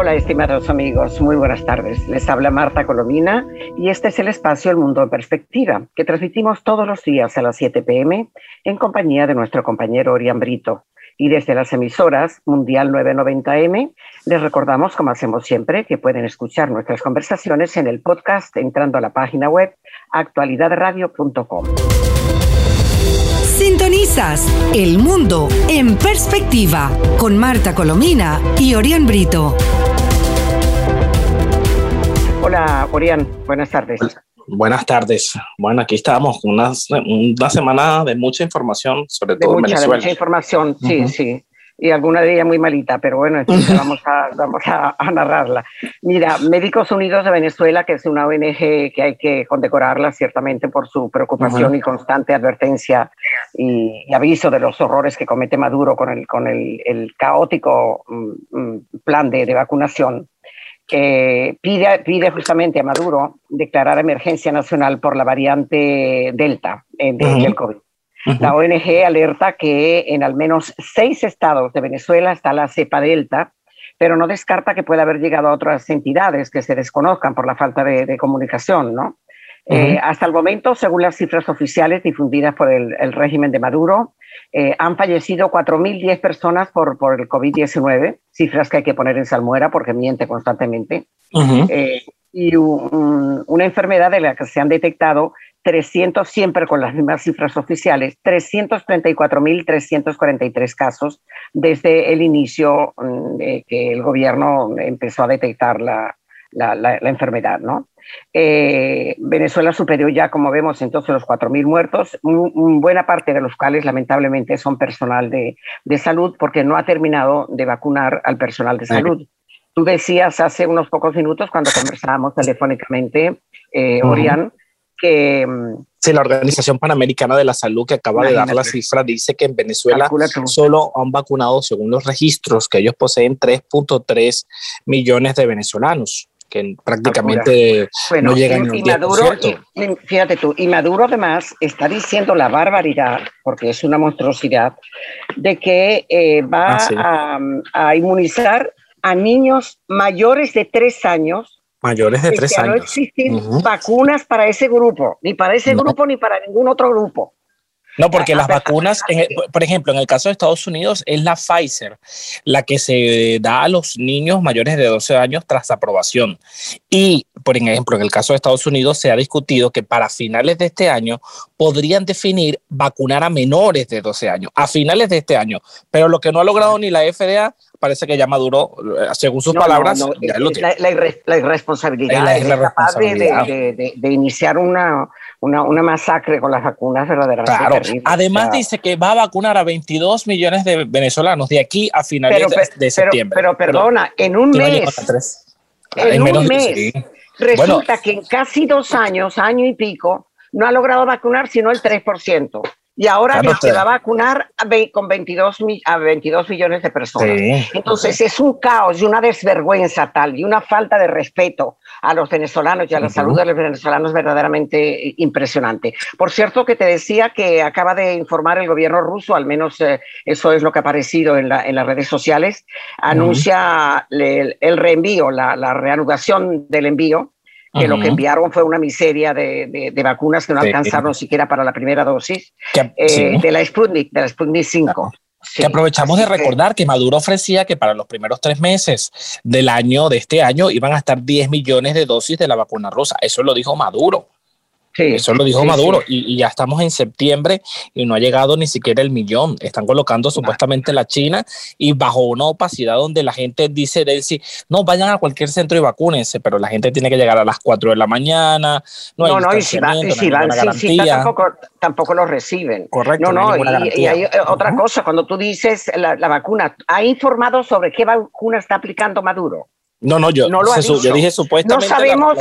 Hola, estimados amigos, muy buenas tardes. Les habla Marta Colomina y este es el espacio El Mundo en Perspectiva, que transmitimos todos los días a las 7 pm en compañía de nuestro compañero Orián Brito. Y desde las emisoras Mundial 990M, les recordamos, como hacemos siempre, que pueden escuchar nuestras conversaciones en el podcast entrando a la página web actualidadradio.com. Sintonizas El Mundo en Perspectiva con Marta Colomina y Orián Brito. Hola, Orián, buenas tardes. Buenas tardes. Bueno, aquí estamos, una, una semana de mucha información, sobre todo mucha, en Venezuela. De mucha información, sí, sí. Y alguna de ellas muy malita, pero bueno, vamos, a, vamos a, narrarla. Mira, Médicos Unidos de Venezuela, que es una ONG que hay que condecorarla ciertamente por su preocupación y constante advertencia y, aviso de los horrores que comete Maduro con el, con el, el caótico mm, plan de, de vacunación pide, pide justamente a Maduro declarar emergencia nacional por la variante Delta eh, del COVID. La ONG alerta que en al menos seis estados de Venezuela está la cepa Delta, pero no descarta que pueda haber llegado a otras entidades que se desconozcan por la falta de, comunicación, ¿no? Eh, hasta el momento, según las cifras oficiales difundidas por el, el régimen de Maduro, eh, han fallecido 4.010 personas por, por el COVID-19, cifras que hay que poner en salmuera porque miente constantemente. Eh, y una enfermedad de la que se han detectado 300, siempre con las mismas cifras oficiales, 334.343 casos desde el inicio mm, de que el gobierno empezó a detectar la, la, la, enfermedad, ¿no? Eh, Venezuela superó ya, como vemos, entonces los 4.000 muertos, buena parte de los cuales lamentablemente son personal de, de, salud porque no ha terminado de vacunar al personal de salud. Tú decías hace unos pocos minutos cuando conversábamos telefónicamente, eh, Orián, que... Sí, la Organización Panamericana de la Salud que acaba de dar la cifra dice que en Venezuela solo han vacunado, según los registros que ellos poseen, 3.3 millones de venezolanos que prácticamente no llegan y, Maduro, fíjate tú, y Maduro además está diciendo la barbaridad, porque es una monstruosidad, de que eh, va ah, a, inmunizar a niños mayores de tres años. Mayores de tres años. No existen vacunas para ese grupo, ni para ese grupo ni para ningún otro grupo. No, porque las vacunas, por ejemplo, en el caso de Estados Unidos, es la Pfizer la que se da a los niños mayores de 12 años tras aprobación. Y, por ejemplo, en el caso de Estados Unidos se ha discutido que para finales de este año podrían definir vacunar a menores de 12 años, a finales de este año. Pero lo que no ha logrado ni la FDA parece que ya Maduro, eh, según sus palabras, ya lo tiene. La, irresponsabilidad, la irresponsabilidad. De, de, iniciar una, una, una, masacre con las vacunas verdaderamente Claro, además dice que va a vacunar a 22 millones de venezolanos de aquí a finales de, septiembre. Pero, perdona, en un mes, en, un mes, resulta que en casi dos años, año y pico, no ha logrado vacunar sino el 3% y ahora se va a vacunar con 22, a 22 millones de personas. Entonces es un caos y una desvergüenza tal y una falta de respeto a los venezolanos y a la salud de los venezolanos verdaderamente impresionante. Por cierto, que te decía que acaba de informar el gobierno ruso, al menos eh, eso es lo que ha aparecido en, la, en las redes sociales, anuncia el, reenvío, la, la reanudación del envío que lo que enviaron fue una miseria de, de, vacunas que no alcanzaron siquiera para la primera dosis eh, de la Sputnik, de la Sputnik 5. que aprovechamos de recordar que Maduro ofrecía que para los primeros tres meses del año, de este año, iban a estar 10 millones de dosis de la vacuna rusa. Eso lo dijo Maduro. Eso lo dijo Maduro y, ya estamos en septiembre y no ha llegado ni siquiera el millón. Están colocando supuestamente la China y bajo una opacidad donde la gente dice de sí, no vayan a cualquier centro y vacúnense, pero la gente tiene que llegar a las 4 de la mañana. No, no, y si, van, si, tampoco, tampoco lo reciben. Correcto. No, no, y, hay otra cosa, cuando tú dices la, la vacuna, ¿ha informado sobre qué vacuna está aplicando Maduro? No, no, yo, no lo yo dije supuestamente. No sabemos,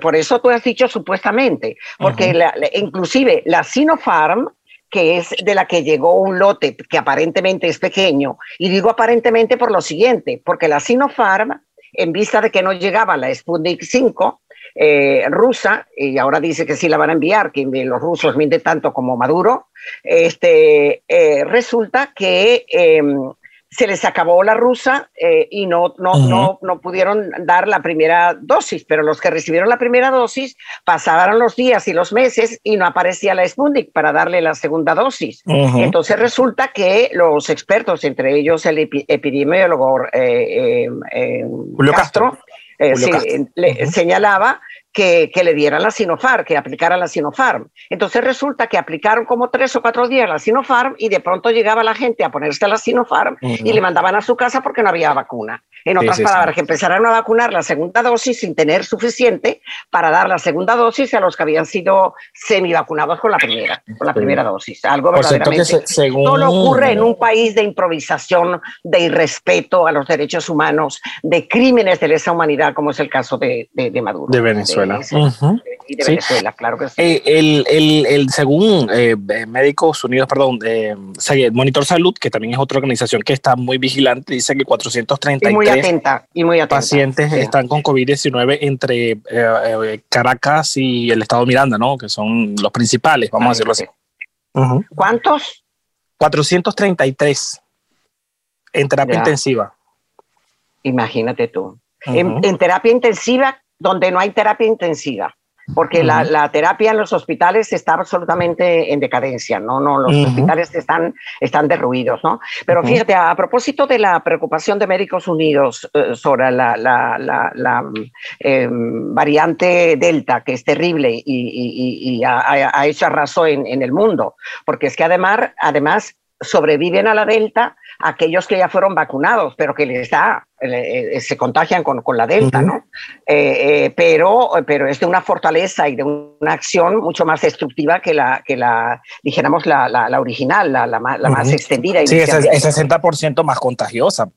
por eso tú has dicho supuestamente, porque inclusive la Sinopharm que es de la que llegó un lote que aparentemente es pequeño. Y digo aparentemente por lo siguiente, porque la Sinopharm, en vista de que no llegaba la Sputnik 5, eh, rusa, y ahora dice que sí la van a enviar, que los rusos mienten tanto como Maduro, este, eh, resulta que em, se les acabó la rusa eh, y no, no, no, no, pudieron dar la primera dosis, pero los que recibieron la primera dosis pasaron los días y los meses y no aparecía la Sputnik para darle la segunda dosis. Entonces resulta que los expertos, entre ellos el epidemiólogo eh, eh, Julio Castro, le señalaba que, le dieran la Sinopharm, que aplicaran la Sinopharm. Entonces resulta que aplicaron como tres o cuatro días la Sinopharm y de pronto llegaba la gente a ponerse la Sinopharm y le mandaban a su casa porque no había vacuna. En otras palabras, que empezaron a vacunar la segunda dosis sin tener suficiente para dar la segunda dosis a los que habían sido semi-vacunados con la primera, con la primera dosis. Algo verdaderamente. Solo ocurre en un país de improvisación, de irrespeto a los derechos humanos, de crímenes de lesa humanidad, como es el caso de, de, Maduro. De Venezuela. Y de Venezuela, claro que sí. Eh, el, el, el, según eh, Médicos Unidos, perdón, eh, Monitor Salud, que también es otra organización que está muy vigilante, dice que 433 atenta y muy atenta. Pacientes están con COVID-19 entre eh, eh, Caracas y el estado de Miranda, ¿no? Que son los principales, vamos a decirlo así. ¿Cuántos? 433 en terapia intensiva. Imagínate tú. en, terapia intensiva, donde no hay terapia intensiva porque la, terapia en los hospitales está absolutamente en decadencia, ¿no? no los hospitales están, están derruidos, ¿no? Pero fíjate, a, propósito de la preocupación de Médicos Unidos eh, sobre la, la, em, variante Delta, que es terrible y, ha, hecho arraso en, en, el mundo, porque es que además, además sobreviven a la Delta aquellos que ya fueron vacunados, pero que les da, eh, se contagian con, con la Delta, ¿no? Eh, eh, pero, pero es de una fortaleza y de una acción mucho más destructiva que la, que la dijéramos, la, la, original, la, la, más extendida. Sí, es, es 60% más contagiosa.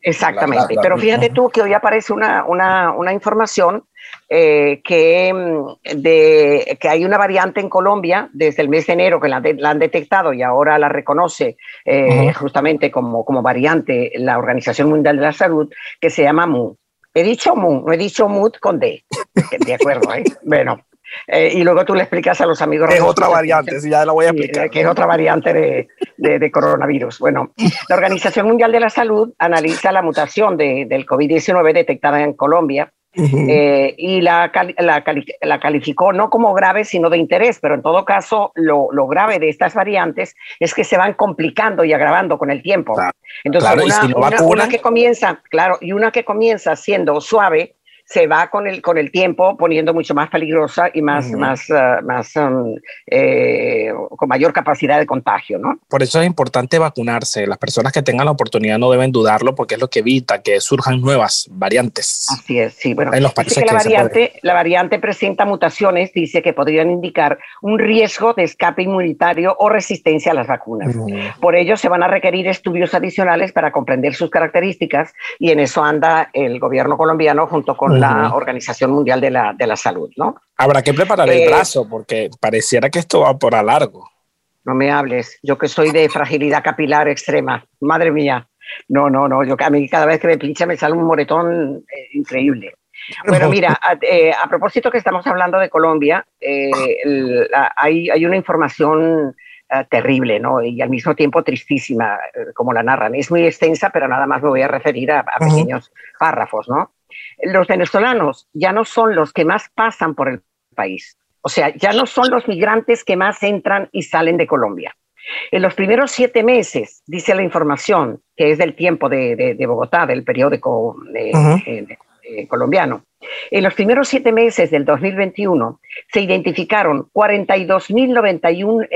Exactamente, pero fíjate tú que hoy aparece una, una, una información eh, que, mm, de, que hay una variante en Colombia desde el mes de enero que la, han detectado y ahora la reconoce eh, justamente como, como variante la Organización Mundial de la Salud, que se llama MU. He dicho MU, no he dicho MUD con D. De acuerdo, ¿eh? Bueno, eh, y luego tú le explicas a los amigos. es otra variante, ya la voy a explicar. Que es otra variante de, de, coronavirus. Bueno, la Organización Mundial de la Salud analiza la mutación de, del COVID-19 detectada en Colombia eh, y la, la, la, calificó no como grave, sino de interés, pero en todo caso lo, lo, grave de estas variantes es que se van complicando y agravando con el tiempo. Entonces, una, una, que comienza, claro, y una que comienza siendo suave, se va con el, con el tiempo poniendo mucho más peligrosa y más, más, ah, más um, eh, con mayor capacidad de contagio, ¿no? Por eso es importante vacunarse. Las personas que tengan la oportunidad no deben dudarlo porque es lo que evita que surjan nuevas variantes. Así es, sí. Bueno, en los países que, la, variante, la variante presenta mutaciones, dice que podrían indicar un riesgo de escape inmunitario o resistencia a las vacunas. Por ello, se van a requerir estudios adicionales para comprender sus características y en eso anda el gobierno colombiano junto con la Organización Mundial de la, de la Salud, ¿no? Habrá que preparar el eh, brazo porque pareciera que esto va por a largo. No me hables, yo que soy de fragilidad capilar extrema, madre mía. No, no, no, yo a mí cada vez que me pincha me sale un moretón eh, increíble. Bueno, mira, eh, a, propósito que estamos hablando de Colombia, hay, hay, una información terrible, ¿no? Y al mismo tiempo tristísima, como la narran. Es muy extensa, pero nada más me voy a referir a, pequeños párrafos, ¿no? Los venezolanos ya no son los que más pasan por el país. O sea, ya no son los migrantes que más entran y salen de Colombia. En los primeros siete meses, dice la información, que es del tiempo de, Bogotá, del periódico eh, colombiano, en los primeros siete meses del 2021 se identificaron 42.091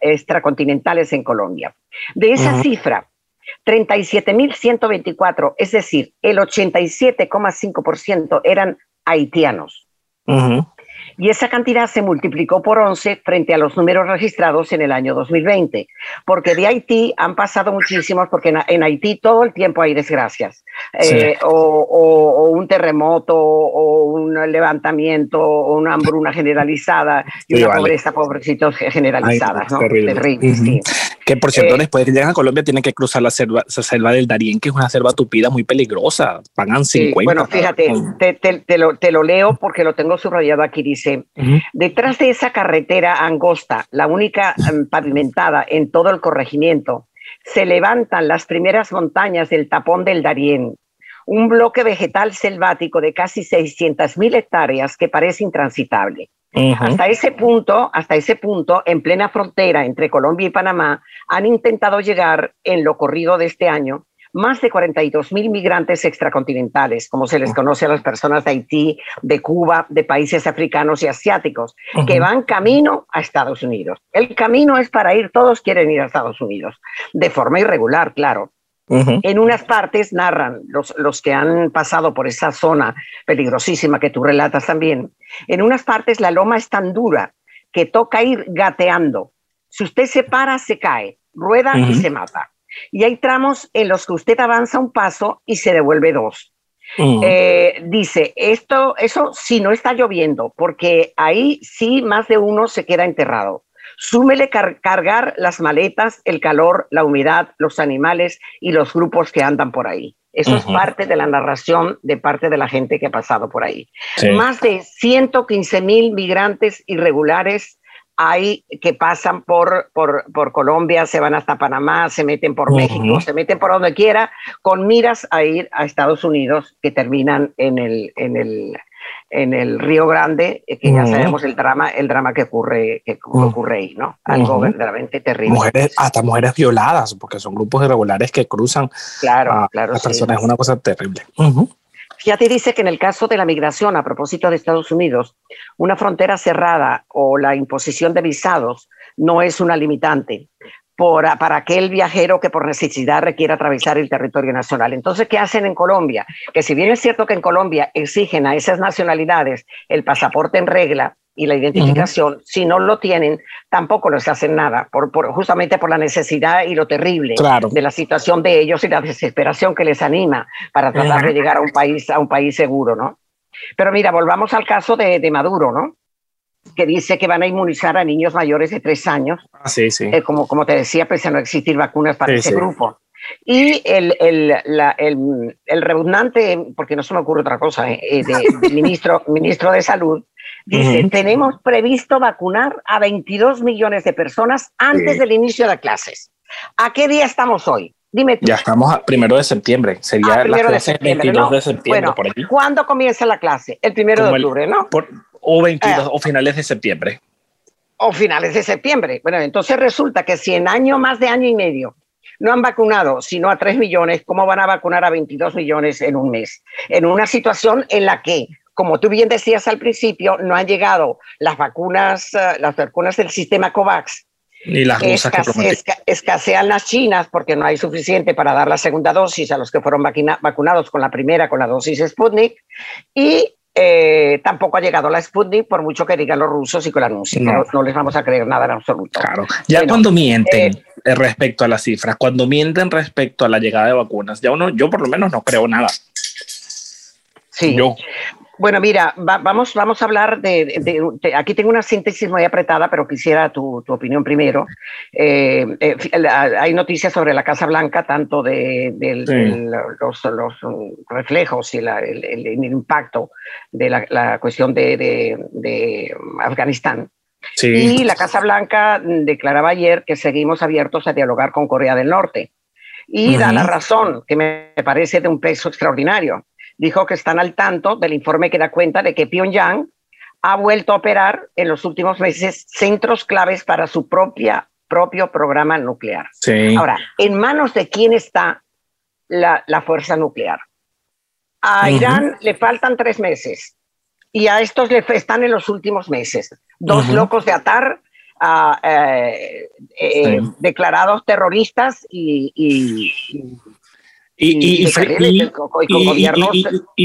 extracontinentales en Colombia. De esa cifra, 37.124, es decir, el 87,5% eran haitianos. y esa cantidad se multiplicó por 11 frente a los números registrados en el año 2020, porque de Haití han pasado muchísimos, porque en, Haití todo el tiempo hay desgracias, eh, o, un terremoto, o un levantamiento, o una hambruna generalizada, y una pobreza, pobrecitos generalizadas, ¿no? Terrible. sí. Que por cierto, eh, después de que llegan a Colombia tienen que cruzar la selva, selva del Darién, que es una selva tupida muy peligrosa, pagan 50. bueno, fíjate, te, te, lo, te lo leo porque lo tengo subrayado aquí, dice, detrás de esa carretera angosta, la única em, pavimentada en todo el corregimiento, se levantan las primeras montañas del tapón del Darién, un bloque vegetal selvático de casi 600.000 hectáreas que parece intransitable. Hasta ese punto, hasta ese punto, en plena frontera entre Colombia y Panamá, han intentado llegar en lo corrido de este año más de 42 mil migrantes extracontinentales, como se les conoce a las personas de Haití, de Cuba, de países africanos y asiáticos, que van camino a Estados Unidos. El camino es para ir, todos quieren ir a Estados Unidos, de forma irregular, claro. En unas partes narran los, los que han pasado por esa zona peligrosísima que tú relatas también. En unas partes la loma es tan dura que toca ir gateando. Si usted se para, se cae, rueda y se mata. Y hay tramos en los que usted avanza un paso y se devuelve dos. Eh, dice, esto, eso sí no está lloviendo, porque ahí sí más de uno se queda enterrado. Súmele cargar las maletas, el calor, la humedad, los animales y los grupos que andan por ahí. Eso es parte de la narración de parte de la gente que ha pasado por ahí. Más de 115 mil migrantes irregulares hay que pasan por, por, Colombia, se van hasta Panamá, se meten por México, se meten por donde quiera, con miras a ir a Estados Unidos, que terminan en el, en el, en el Río Grande, eh, que ya sabemos el drama, el drama que ocurre, que ocurre ahí, ¿no? Algo verdaderamente terrible. Mujeres, hasta mujeres violadas, porque son grupos irregulares que cruzan claro, a, claro, personas, es una cosa terrible. Fíjate, dice que en el caso de la migración a propósito de Estados Unidos, una frontera cerrada o la imposición de visados no es una limitante para aquel viajero que por necesidad requiera atravesar el territorio nacional. Entonces, ¿qué hacen en Colombia? Que si bien es cierto que en Colombia exigen a esas nacionalidades el pasaporte en regla, y la identificación, si no lo tienen, tampoco les hacen nada, por, justamente por la necesidad y lo terrible de la situación de ellos y la desesperación que les anima para tratar de llegar a un país, a un país seguro, ¿no? Pero mira, volvamos al caso de, Maduro, ¿no? Que dice que van a inmunizar a niños mayores de tres años. Ah, sí, sí. Eh, como, como te decía, pese a no existir vacunas para ese grupo. Y el, el, la, el, el, redundante, porque no se me ocurre otra cosa, eh, eh de, ministro, ministro de Salud, Dice, tenemos previsto vacunar a 22 millones de personas antes del inicio de clases. ¿A qué día estamos hoy? Dime tú. Ya estamos a primero de septiembre. Sería ah, la clase el 22 de septiembre. por aquí. ¿Cuándo comienza la clase? El primero de octubre, ¿no? O, 22, ah. o finales de septiembre. O finales de septiembre. Bueno, entonces resulta que si en año, más de año y medio, no han vacunado sino a 3 millones, ¿cómo van a vacunar a 22 millones en un mes? En una situación en la que como tú bien decías al principio, no han llegado las vacunas, eh, las vacunas del sistema COVAX. Ni las rusas escasean las chinas porque no hay suficiente para dar la segunda dosis a los que fueron vacunados con la primera, con la dosis Sputnik. Y eh, tampoco ha llegado la Sputnik, por mucho que digan los rusos y que la anuncien. No. les vamos a creer nada en absoluto. Claro. Ya cuando mienten eh, respecto a las cifras, cuando mienten respecto a la llegada de vacunas, ya uno, yo por lo menos no creo nada. Sí. Yo. Bueno, mira, vamos, vamos a hablar de, Aquí tengo una síntesis muy apretada, pero quisiera tu, opinión primero. Eh, eh, hay noticias sobre la Casa Blanca, tanto de, los, reflejos y el, impacto de la, cuestión de, Afganistán. Y la Casa Blanca declaraba ayer que seguimos abiertos a dialogar con Corea del Norte. Y da la razón, que me parece de un peso extraordinario dijo que están al tanto del informe que da cuenta de que Pyongyang ha vuelto a operar en los últimos meses centros claves para su propia, propio programa nuclear. Ahora, ¿en manos de quién está la, fuerza nuclear? A Irán le faltan tres meses y a estos le están en los últimos meses. Dos locos de atar, eh, eh, declarados terroristas y, Y, y,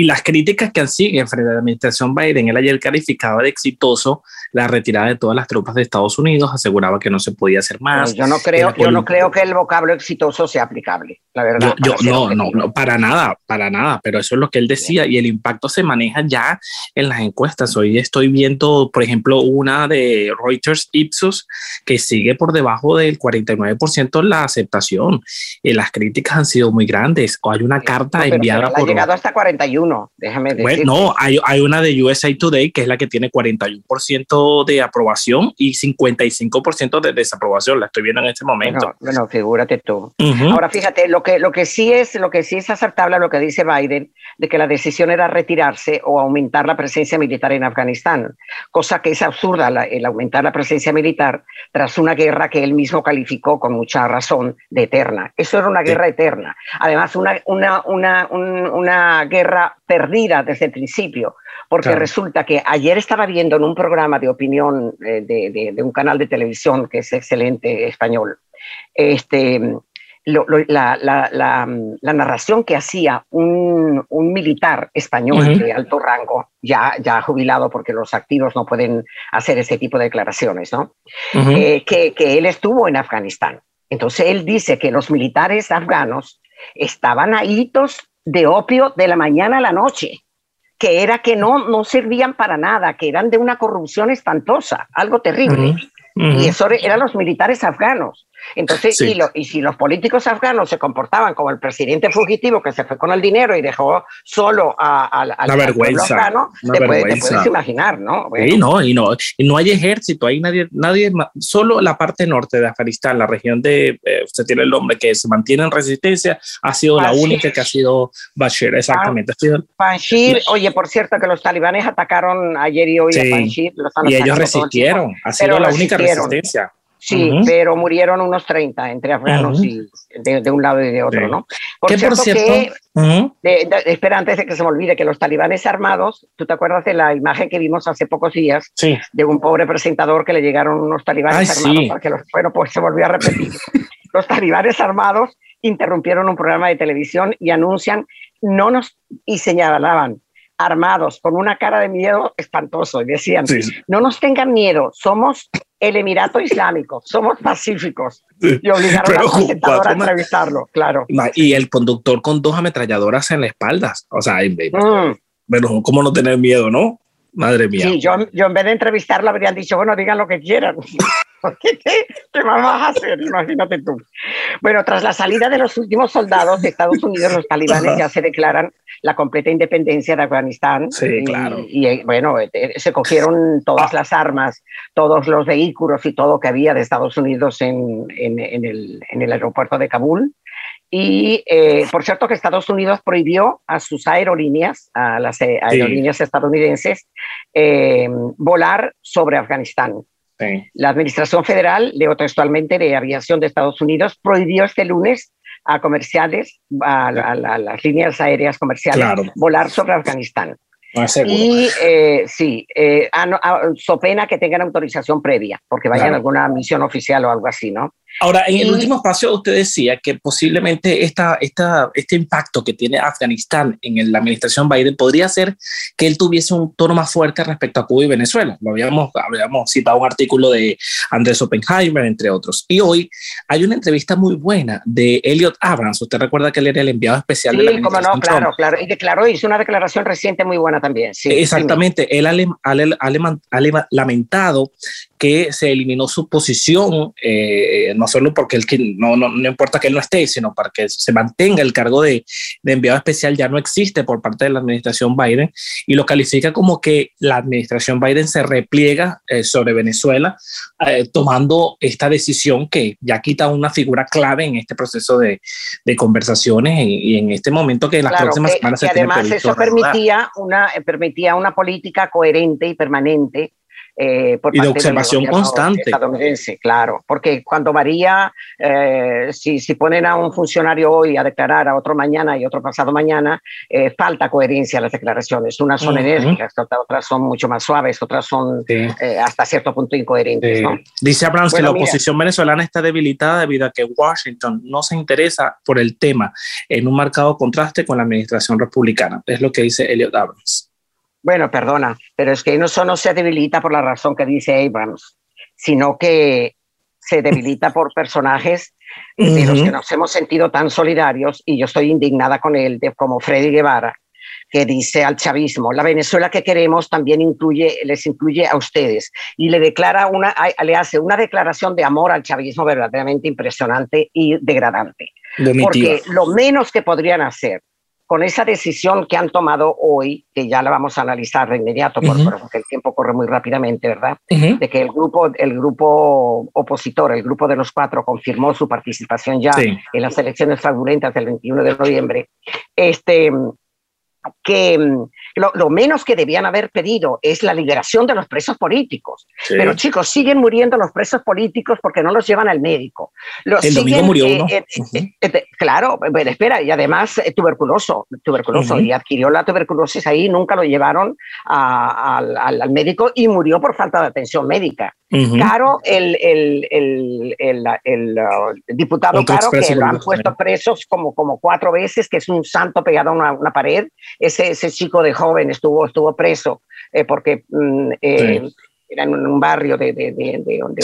las críticas que han sido frente a la administración Biden, él ayer calificaba de exitoso la retirada de todas las tropas de Estados Unidos, aseguraba que no se podía hacer más. yo no creo, yo no creo que el vocablo exitoso sea aplicable, la verdad. Yo, no, no, no, para nada, para nada, pero eso es lo que él decía y el impacto se maneja ya en las encuestas. Hoy estoy viendo, por ejemplo, una de Reuters Ipsos que sigue por debajo del 49% la aceptación. y las críticas han sido muy grandes. O hay una carta enviada por... Ha llegado hasta 41, déjame decir. Bueno, no, hay, hay una de USA Today que es la que tiene 41% de aprobación y 55% de desaprobación. La estoy viendo en este momento. Bueno, figúrate tú. Ahora fíjate, lo que, lo que sí es, lo que sí es aceptable lo que dice Biden, de que la decisión era retirarse o aumentar la presencia militar en Afganistán, cosa que es absurda el aumentar la presencia militar tras una guerra que él mismo calificó con mucha razón de eterna. Eso era una guerra eterna. Además, una, una, una, una guerra perdida desde el principio porque resulta que ayer estaba viendo en un programa de opinión eh, de, un canal de televisión que es excelente español, este, la, narración que hacía un, militar español de alto rango, ya, ya jubilado porque los activos no pueden hacer ese tipo de declaraciones, ¿no? Eh, que, que él estuvo en Afganistán. Entonces él dice que los militares afganos estaban a hitos de opio de la mañana a la noche que era que no, no servían para nada, que eran de una corrupción espantosa, algo terrible. Y eso eran los militares afganos. Entonces, y, y, si los políticos afganos se comportaban como el presidente fugitivo que se fue con el dinero y dejó solo a, la vergüenza, afgano, te, puedes, imaginar, ¿no? Sí, no, y no, y no hay ejército, hay nadie, nadie, solo la parte norte de Afganistán, la región de, eh, usted tiene el nombre que se mantiene en resistencia, ha sido la única que ha sido Bashir, exactamente. Bashir, oye, por cierto que los talibanes atacaron ayer y hoy a Bashir. y ellos resistieron, ha sido la única resistencia. Sí, pero murieron unos 30 entre afganos y de, un lado y de otro, ¿no? Por cierto, que, espera, antes de que se me olvide, que los talibanes armados, ¿tú te acuerdas de la imagen que vimos hace pocos días de un pobre presentador que le llegaron unos talibanes armados? Sí. los, bueno, pues se volvió a repetir. los talibanes armados interrumpieron un programa de televisión y anuncian, no nos, y señalaban, armados, con una cara de miedo espantoso, y decían, no nos tengan miedo, somos el Emirato Islámico, somos pacíficos. Y obligaron al presentador a entrevistarlo, claro. Y el conductor con dos ametralladoras en la espalda. O sea, mm. ¿cómo no tener miedo, no? Madre mía. Sí, yo, yo en vez de entrevistarlo habrían dicho, bueno, digan lo que quieran. ¿Qué, qué, qué vamos a hacer? Imagínate tú. Bueno, tras la salida de los últimos soldados de Estados Unidos, los talibanes ya se declaran la completa independencia de Afganistán. Sí, claro. Y, eh, bueno, eh, eh, se cogieron todas las armas, todos los vehículos y todo que había de Estados Unidos en, en, el, en el, aeropuerto de Kabul. Y por cierto que Estados Unidos prohibió a sus aerolíneas, a las aerolíneas estadounidenses, volar sobre Afganistán. La Administración Federal, leo textualmente, de Aviación de Estados Unidos, prohibió este lunes a comerciales, a, las líneas aéreas comerciales, volar sobre Afganistán. y eh, sí, eh, so pena que tengan autorización previa, porque vayan a alguna misión oficial o algo así, ¿no? Ahora, en el último espacio usted decía que posiblemente esta, esta, este impacto que tiene Afganistán en la administración Biden podría ser que él tuviese un tono más fuerte respecto a Cuba y Venezuela. Lo habíamos, habíamos citado un artículo de Andrés Oppenheimer, entre otros. Y hoy hay una entrevista muy buena de Elliot Abrams. Usted recuerda que él era el enviado especial de la administración no, claro, claro. Y declaró, hizo una declaración reciente muy buena también. Sí, Exactamente. Él ha, lamentado que se eliminó su posición, eh, no solo porque él, no, no, no, importa que él no esté, sino para que se mantenga el cargo de, de, enviado especial, ya no existe por parte de la administración Biden, y lo califica como que la administración Biden se repliega eh, sobre Venezuela, eh, tomando esta decisión que ya quita una figura clave en este proceso de, de conversaciones y, en este momento que en las próximas semanas se además eso permitía una, permitía una política coherente y permanente Eh, y de observación constante. Estadounidense, claro, porque cuando varía, eh, si, si, ponen a un funcionario hoy a declarar, a otro mañana y otro pasado mañana, eh, falta coherencia a las declaraciones. Unas son enérgicas, otras son mucho más suaves, otras son hasta cierto punto incoherentes. Dice Abrams que la oposición venezolana está debilitada debido a que Washington no se interesa por el tema en un marcado contraste con la administración republicana. Es lo que dice Elliot Abrams. Bueno, perdona, pero es que no solo se debilita por la razón que dice Abrams, sino que se debilita por personajes de los que nos hemos sentido tan solidarios, y yo estoy indignada con él, de, como Freddy Guevara, que dice al chavismo, la Venezuela que queremos también incluye, les incluye a ustedes, y le declara una, le hace una declaración de amor al chavismo verdaderamente impresionante y degradante. Porque lo menos que podrían hacer con esa decisión que han tomado hoy, que ya la vamos a analizar de inmediato, porque el tiempo corre muy rápidamente, ¿verdad? De que el grupo, el grupo opositor, el grupo de los cuatro, confirmó su participación ya en las elecciones fraudulentas del 21 de noviembre. Este, que mm, lo, menos que debían haber pedido es la liberación de los presos políticos. Pero chicos, siguen muriendo los presos políticos porque no los llevan al médico. Los El domingo murió uno. Eh, eh, eh, claro, bueno, espera, y además tuberculoso, tuberculoso, y adquirió la tuberculosis ahí, nunca lo llevaron al, al, médico y murió por falta de atención médica. Caro, el, el, el, el uh, diputado Caro, que lo han puesto presos como, como cuatro veces, que es un santo pegado a una, una pared, ese, ese chico de joven estuvo, estuvo preso eh, porque mm, eh, era en un barrio de, de, de, un,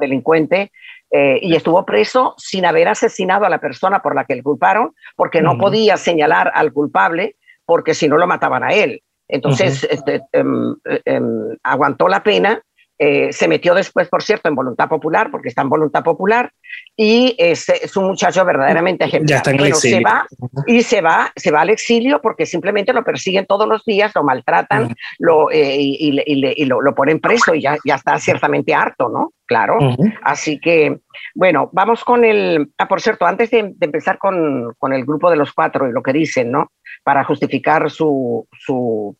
delincuente eh, y estuvo preso sin haber asesinado a la persona por la que le culparon, porque no podía señalar al culpable, porque si no lo mataban a él. Entonces, este, em, em, aguantó la pena eh, se metió después, por cierto, en Voluntad Popular, porque está en Voluntad Popular, y es, es un muchacho verdaderamente ejemplar. Se va, y se va, se va al exilio porque simplemente lo persiguen todos los días, lo maltratan lo, eh, y, lo, lo, ponen preso y ya, ya está ciertamente harto, ¿no? Claro. Así que, bueno, vamos con el... Ah, por cierto, antes de, empezar con, con, el grupo de los cuatro y lo que dicen, ¿no? Para justificar su, su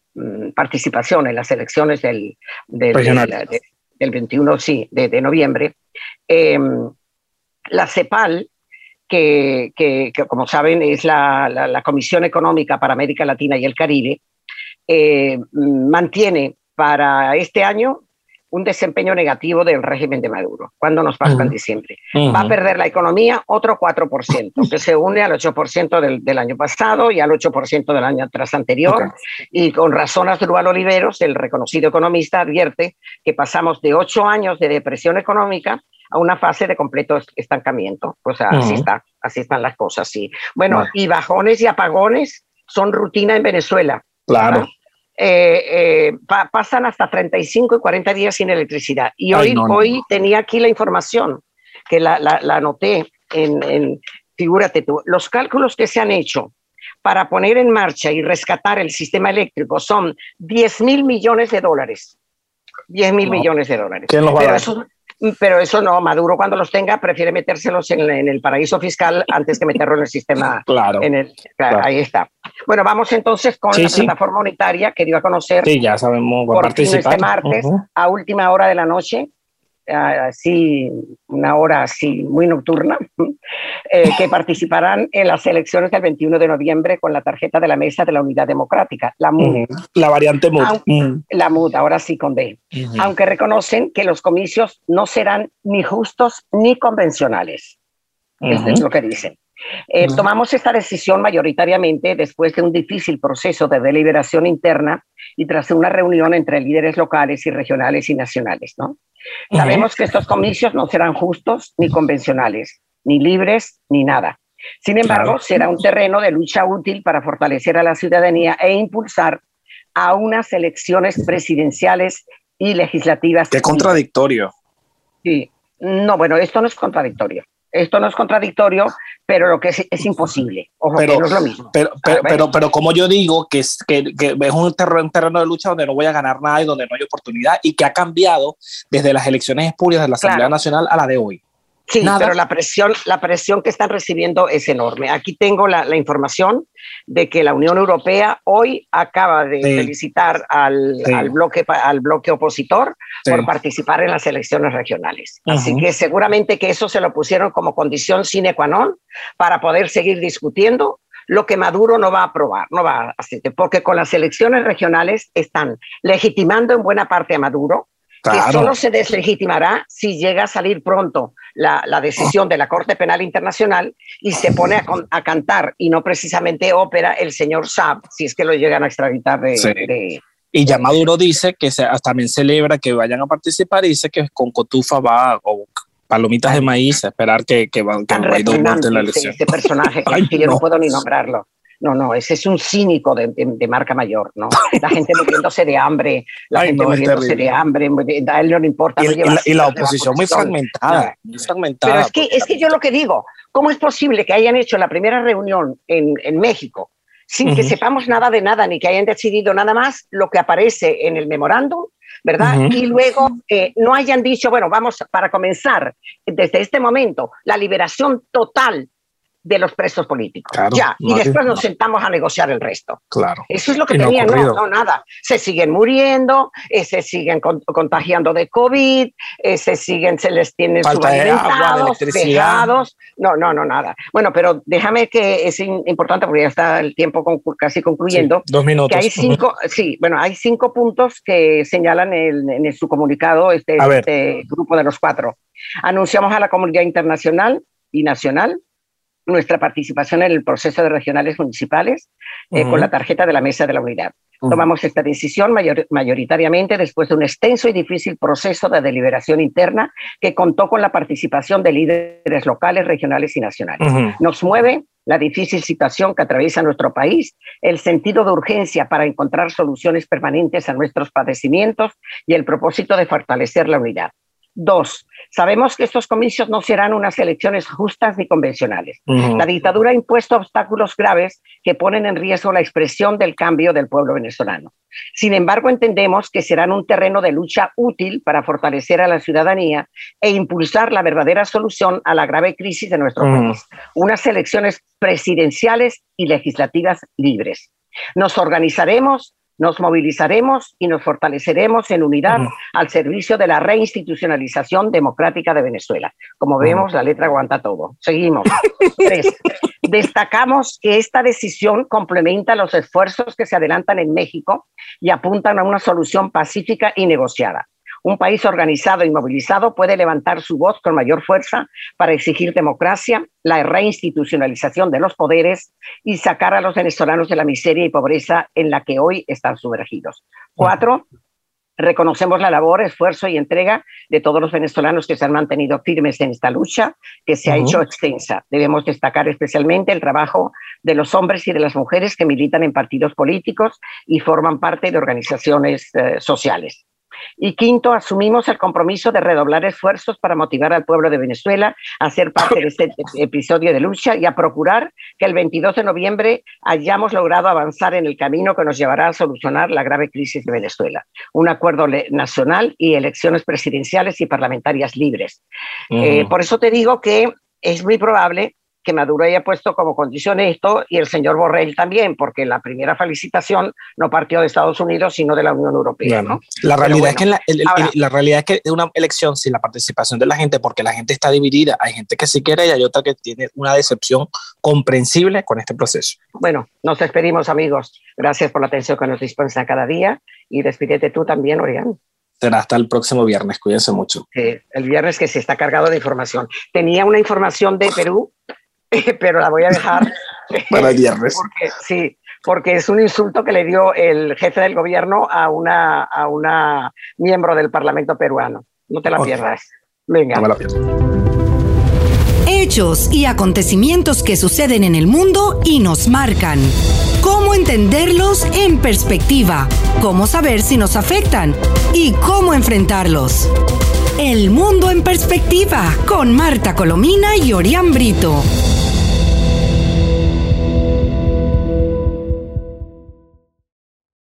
participación en las elecciones del, del, del 21 sí, de, noviembre, em, la CEPAL, que, que, como saben es la, la, Comisión Económica para América Latina y el Caribe, eh, mantiene para este año un desempeño negativo del régimen de Maduro. cuando nos pasa en diciembre? Va a perder la economía otro 4%, que se une al 8% del, del, año pasado y al 8% del año tras anterior. Y con razón Asdrúbal Oliveros, el reconocido economista, advierte que pasamos de ocho años de depresión económica a una fase de completo estancamiento. O sea, así, está, así están las cosas, sí. Bueno, y bajones y apagones son rutina en Venezuela. Claro. Eh, eh, pasan hasta 35 y 40 días sin electricidad. Y hoy, hoy tenía aquí la información, que la, la, anoté en, en, figúrate tú, los cálculos que se han hecho para poner en marcha y rescatar el sistema eléctrico son 10 mil millones de dólares. 10 mil millones de dólares. ¿Quién los va a pero eso no, Maduro cuando los tenga prefiere metérselos en, el paraíso fiscal antes que meterlo en el sistema. claro, en el, Ahí está. Bueno, vamos entonces con la plataforma unitaria que dio a conocer. Sí, ya sabemos, por participar. Este martes a última hora de la noche así, una hora así muy nocturna, eh, que participarán en las elecciones del 21 de noviembre con la tarjeta de la Mesa de la Unidad Democrática, la MUD. La variante MUD. La MUD, ahora sí con D. Aunque reconocen que los comicios no serán ni justos ni convencionales. Esto es lo que dicen. Eh, tomamos esta decisión mayoritariamente después de un difícil proceso de deliberación interna y tras una reunión entre líderes locales y regionales y nacionales. ¿no? Sabemos que estos comicios no serán justos ni convencionales, ni libres, ni nada. Sin embargo, será un terreno de lucha útil para fortalecer a la ciudadanía e impulsar a unas elecciones presidenciales y legislativas. Qué contradictorio. Sí, no, bueno, esto no es contradictorio. Esto no es contradictorio, pero lo que es, es imposible. pero, no es lo mismo. Pero, pero, pero, como yo digo, que es, que, que es un terreno, un terreno, de lucha donde no voy a ganar nada y donde no hay oportunidad y que ha cambiado desde las elecciones espurias de la Asamblea Nacional a la de hoy. Sí, pero la presión, la presión que están recibiendo es enorme. Aquí tengo la, información de que la Unión Europea hoy acaba de felicitar al, bloque, al bloque opositor por participar en las elecciones regionales. Así que seguramente que eso se lo pusieron como condición sine qua non para poder seguir discutiendo. Lo que Maduro no va a aprobar, no va a hacer, porque con las elecciones regionales están legitimando en buena parte a Maduro, que solo se deslegitimará si llega a salir pronto la, decisión de la Corte Penal Internacional y se pone a, cantar, y no precisamente ópera, el señor Saab, si es que lo llegan a extraditar de... y ya Maduro dice que se, también celebra que vayan a participar y dice que con Cotufa va, o palomitas de maíz, a esperar que, que, van, que Guaidó la elección. Este personaje que, yo no puedo ni nombrarlo. No, no, ese es un cínico de, de, marca mayor, ¿no? La gente muriéndose de hambre, la gente muriéndose de hambre, a él no le importa. Y, la, oposición muy fragmentada, muy fragmentada. Pero es que, es que yo lo que digo, ¿cómo es posible que hayan hecho la primera reunión en, en México sin que sepamos nada de nada, ni que hayan decidido nada más lo que aparece en el memorándum ¿verdad? Y luego eh, no hayan dicho, bueno, vamos para comenzar desde este momento la liberación total de los presos políticos. ya, y después nos sentamos a negociar el resto. Claro. Eso es lo que tenían, no, no, nada. Se siguen muriendo, eh, se siguen contagiando de COVID, eh, se siguen, se les tiene subalimentados, pegados. No, no, no, nada. Bueno, pero déjame que es importante porque ya está el tiempo casi concluyendo. dos minutos. Que hay cinco, sí, bueno, hay cinco puntos que señalan en su comunicado este, este grupo de los cuatro. Anunciamos a la comunidad internacional y nacional nuestra participación en el proceso de regionales municipales eh, con la tarjeta de la Mesa de la Unidad. Tomamos esta decisión mayoritariamente después de un extenso y difícil proceso de deliberación interna que contó con la participación de líderes locales, regionales y nacionales. Nos mueve la difícil situación que atraviesa nuestro país, el sentido de urgencia para encontrar soluciones permanentes a nuestros padecimientos y el propósito de fortalecer la unidad. Dos, sabemos que estos comicios no serán unas elecciones justas ni convencionales. La dictadura ha impuesto obstáculos graves que ponen en riesgo la expresión del cambio del pueblo venezolano. Sin embargo, entendemos que serán un terreno de lucha útil para fortalecer a la ciudadanía e impulsar la verdadera solución a la grave crisis de nuestro país. Unas elecciones presidenciales y legislativas libres. Nos organizaremos nos movilizaremos y nos fortaleceremos en unidad al servicio de la reinstitucionalización democrática de Venezuela. Como vemos, la letra aguanta todo. Seguimos. Tres, destacamos que esta decisión complementa los esfuerzos que se adelantan en México y apuntan a una solución pacífica y negociada. Un país organizado y movilizado puede levantar su voz con mayor fuerza para exigir democracia, la reinstitucionalización de los poderes y sacar a los venezolanos de la miseria y pobreza en la que hoy están sumergidos. Cuatro, reconocemos la labor, esfuerzo y entrega de todos los venezolanos que se han mantenido firmes en esta lucha, que se ha hecho extensa. Debemos destacar especialmente el trabajo de los hombres y de las mujeres que militan en partidos políticos y forman parte de organizaciones eh, sociales. Y quinto, asumimos el compromiso de redoblar esfuerzos para motivar al pueblo de Venezuela a ser parte de este episodio de lucha y a procurar que el 22 de noviembre hayamos logrado avanzar en el camino que nos llevará a solucionar la grave crisis de Venezuela. Un acuerdo nacional y elecciones presidenciales y parlamentarias libres. Eh, por eso te digo que es muy probable que Maduro haya puesto como condición esto y el señor Borrell también, porque la primera felicitación no partió de Estados Unidos, sino de la Unión Europea. ¿no? La, realidad es que la, realidad es que es una elección sin la participación de la gente, porque la gente está dividida, hay gente que sí quiere y hay otra que tiene una decepción comprensible con este proceso. Bueno, nos despedimos amigos. Gracias por la atención que nos dispensan cada día y despídete tú también, Orián. Será hasta el próximo viernes. Cuídense mucho. el viernes que se está cargado de información. Tenía una información de Perú pero la voy a dejar para el viernes. Porque, sí, porque es un insulto que le dio el jefe del gobierno a una, a una miembro del Parlamento peruano. No te la pierdas. Venga. No me la Hechos y acontecimientos que suceden en el mundo y nos marcan. Cómo entenderlos en perspectiva, cómo saber si nos afectan y cómo enfrentarlos. El mundo en perspectiva con Marta Colomina y Orián Brito.